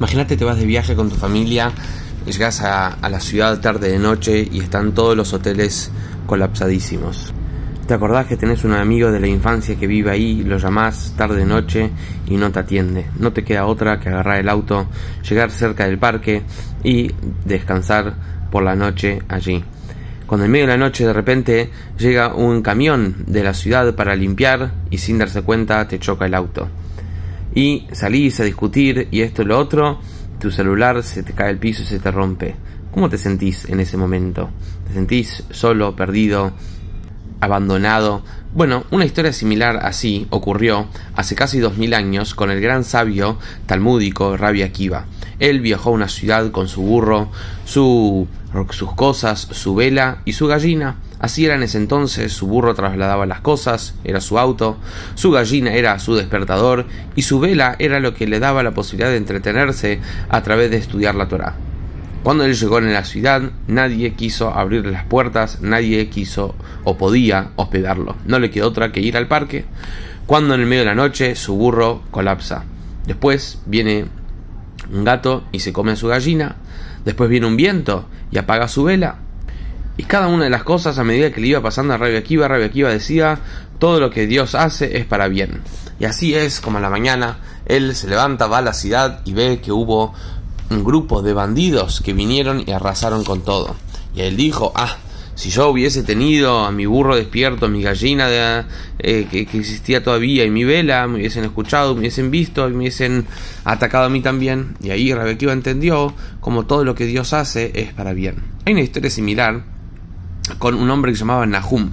Imagínate te vas de viaje con tu familia, llegas a, la ciudad tarde de noche y están todos los hoteles colapsadísimos. Te acordás que tenés un amigo de la infancia que vive ahí, lo llamás tarde de noche y no te atiende. No te queda otra que agarrar el auto, llegar cerca del parque y descansar por la noche allí. Cuando en medio de la noche de repente llega un camión de la ciudad para limpiar y sin darse cuenta te choca el auto y salís a discutir y esto y lo otro, tu celular se te cae al piso y se te rompe. ¿Cómo te sentís en ese momento? ¿Te sentís solo, perdido, abandonado? Bueno, una historia similar así ocurrió hace casi dos mil años con el gran sabio talmúdico Rabbi Akiva. Él viajó a una ciudad con su burro, su, sus cosas, su vela y su gallina. Así era en ese entonces, su burro trasladaba las cosas, era su auto, su gallina era su despertador y su vela era lo que le daba la posibilidad de entretenerse a través de estudiar la Torah. Cuando él llegó en la ciudad, nadie quiso abrirle las puertas, nadie quiso o podía hospedarlo. No le quedó otra que ir al parque, cuando en el medio de la noche su burro colapsa. Después viene un gato y se come a su gallina, después viene un viento y apaga su vela, y cada una de las cosas, a medida que le iba pasando a Rabbi Akiva, Rabbi Akiva decía, todo lo que Dios hace es para bien. Y así es como a la mañana él se levanta, va a la ciudad y ve que hubo un grupo de bandidos que vinieron y arrasaron con todo. Y él dijo, ah, si yo hubiese tenido a mi burro despierto, mi gallina eh, que, existía todavía y mi vela, me hubiesen escuchado, me hubiesen visto y me hubiesen atacado a mí también. Y ahí Rebequiva entendió como todo lo que Dios hace es para bien. Hay una historia similar con un hombre que se llamaba Nahum.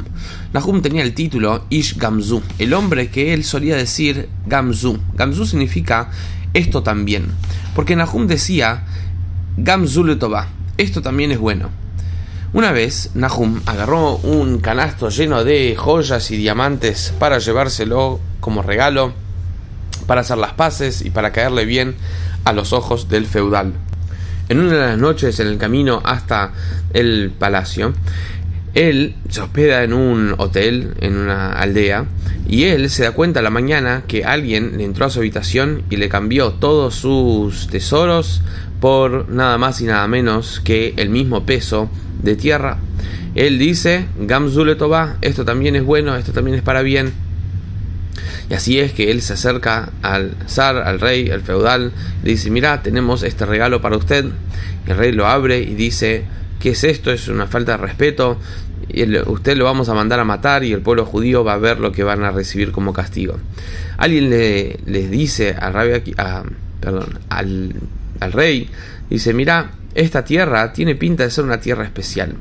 Nahum tenía el título Ish Gamzu, el hombre que él solía decir Gamzu. Gamzu significa esto también, porque Nahum decía Gamzu le esto también es bueno. Una vez Nahum agarró un canasto lleno de joyas y diamantes para llevárselo como regalo, para hacer las paces y para caerle bien a los ojos del feudal. En una de las noches en el camino hasta el palacio, él se hospeda en un hotel, en una aldea, y él se da cuenta a la mañana que alguien le entró a su habitación y le cambió todos sus tesoros por nada más y nada menos que el mismo peso de tierra. Él dice, Gamzule Toba, esto también es bueno, esto también es para bien. Y así es que él se acerca al zar, al rey, al feudal, le dice, mira, tenemos este regalo para usted. El rey lo abre y dice, ¿qué es esto? Es una falta de respeto. Usted lo vamos a mandar a matar y el pueblo judío va a ver lo que van a recibir como castigo. Alguien le, dice al, a, perdón, al, al rey, dice, mira, esta tierra tiene pinta de ser una tierra especial.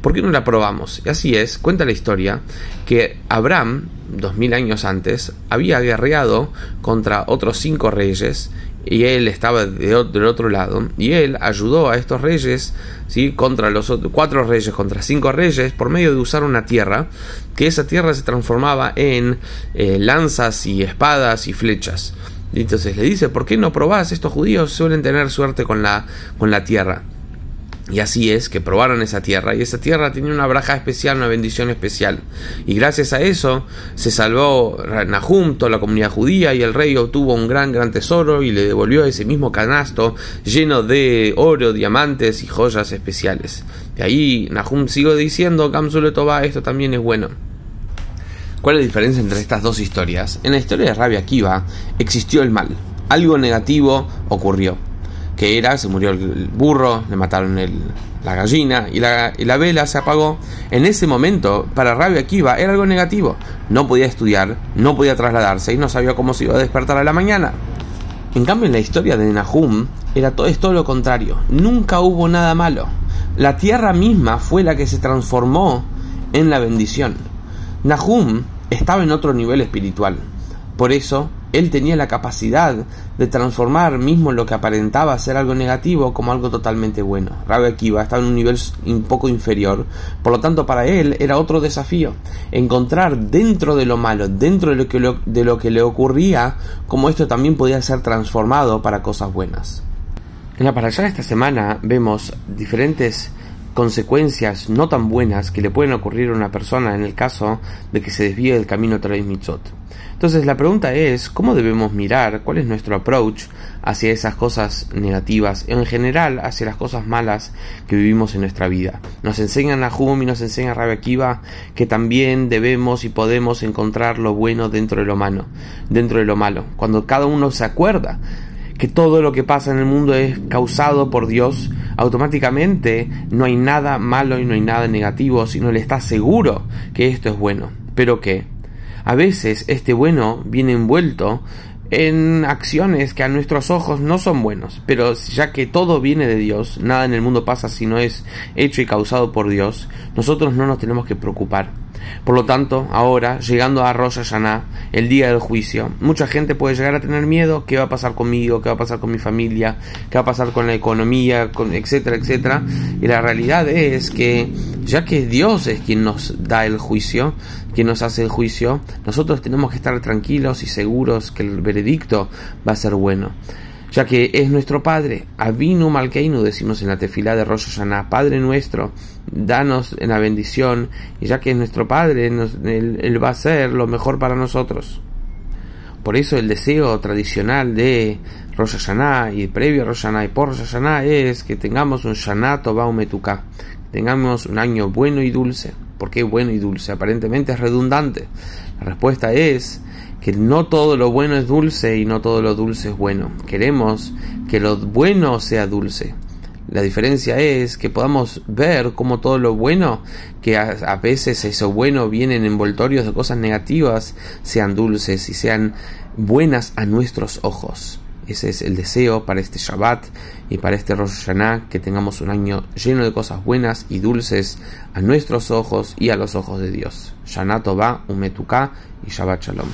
¿Por qué no la probamos? Y así es, cuenta la historia, que Abraham, dos mil años antes, había guerreado contra otros cinco reyes y él estaba del otro lado y él ayudó a estos reyes ¿sí? contra los otros, cuatro reyes contra cinco reyes por medio de usar una tierra que esa tierra se transformaba en eh, lanzas y espadas y flechas y entonces le dice ¿por qué no probás? estos judíos suelen tener suerte con la, con la tierra y así es que probaron esa tierra y esa tierra tenía una braja especial, una bendición especial. Y gracias a eso se salvó Nahum, toda la comunidad judía y el rey obtuvo un gran, gran tesoro y le devolvió ese mismo canasto lleno de oro, diamantes y joyas especiales. De ahí Nahum sigue diciendo, Toba, esto también es bueno. ¿Cuál es la diferencia entre estas dos historias? En la historia de Rabia Akiva existió el mal. Algo negativo ocurrió que era, se murió el burro, le mataron la gallina y la, y la, vela se apagó. En ese momento, para Rabia Akiva era algo negativo. No podía estudiar, no podía trasladarse y no sabía cómo se iba a despertar a la mañana. En cambio, en la historia de Nahum, era todo, es todo lo contrario. Nunca hubo nada malo. La tierra misma fue la que se transformó en la bendición. Nahum estaba en otro nivel espiritual. Por eso él tenía la capacidad de transformar mismo lo que aparentaba ser algo negativo como algo totalmente bueno. Rabbi Akiva estaba en un nivel un poco inferior, por lo tanto para él era otro desafío, encontrar dentro de lo malo, dentro de lo que, de lo que le ocurría, como esto también podía ser transformado para cosas buenas. En la parasha de esta semana vemos diferentes consecuencias no tan buenas que le pueden ocurrir a una persona en el caso de que se desvíe del camino Torah Mitzot. Entonces la pregunta es, ¿cómo debemos mirar? ¿Cuál es nuestro approach hacia esas cosas negativas? En general, hacia las cosas malas que vivimos en nuestra vida. Nos enseñan a Hum y nos enseña Rabbi Akiva que también debemos y podemos encontrar lo bueno dentro de lo malo, dentro de lo malo. Cuando cada uno se acuerda que todo lo que pasa en el mundo es causado por Dios, automáticamente no hay nada malo y no hay nada negativo, sino le está seguro que esto es bueno. Pero que a veces este bueno viene envuelto en acciones que a nuestros ojos no son buenos, pero ya que todo viene de Dios, nada en el mundo pasa si no es hecho y causado por Dios, nosotros no nos tenemos que preocupar. Por lo tanto, ahora, llegando a Rosh Hashanah, el día del juicio, mucha gente puede llegar a tener miedo, qué va a pasar conmigo, qué va a pasar con mi familia, qué va a pasar con la economía, con etcétera, etcétera. Y la realidad es que, ya que Dios es quien nos da el juicio, quien nos hace el juicio, nosotros tenemos que estar tranquilos y seguros que el veredicto va a ser bueno ya que es nuestro Padre. Avinu Malkeinu, decimos en la tefilá de Rosh Padre nuestro, danos la bendición, y ya que es nuestro Padre, él, va a hacer lo mejor para nosotros. Por eso el deseo tradicional de Rosh Hashanah y previo a Rosh y por Rosh es que tengamos un Shana Umetuká, tengamos un año bueno y dulce. ¿Por qué bueno y dulce? Aparentemente es redundante. La respuesta es que no todo lo bueno es dulce y no todo lo dulce es bueno. Queremos que lo bueno sea dulce. La diferencia es que podamos ver cómo todo lo bueno, que a, veces eso bueno viene en envoltorios de cosas negativas, sean dulces y sean buenas a nuestros ojos. Ese es el deseo para este Shabbat y para este Rosh Hashanah, que tengamos un año lleno de cosas buenas y dulces a nuestros ojos y a los ojos de Dios. Shana Tova, Umetuka y Shabbat Shalom.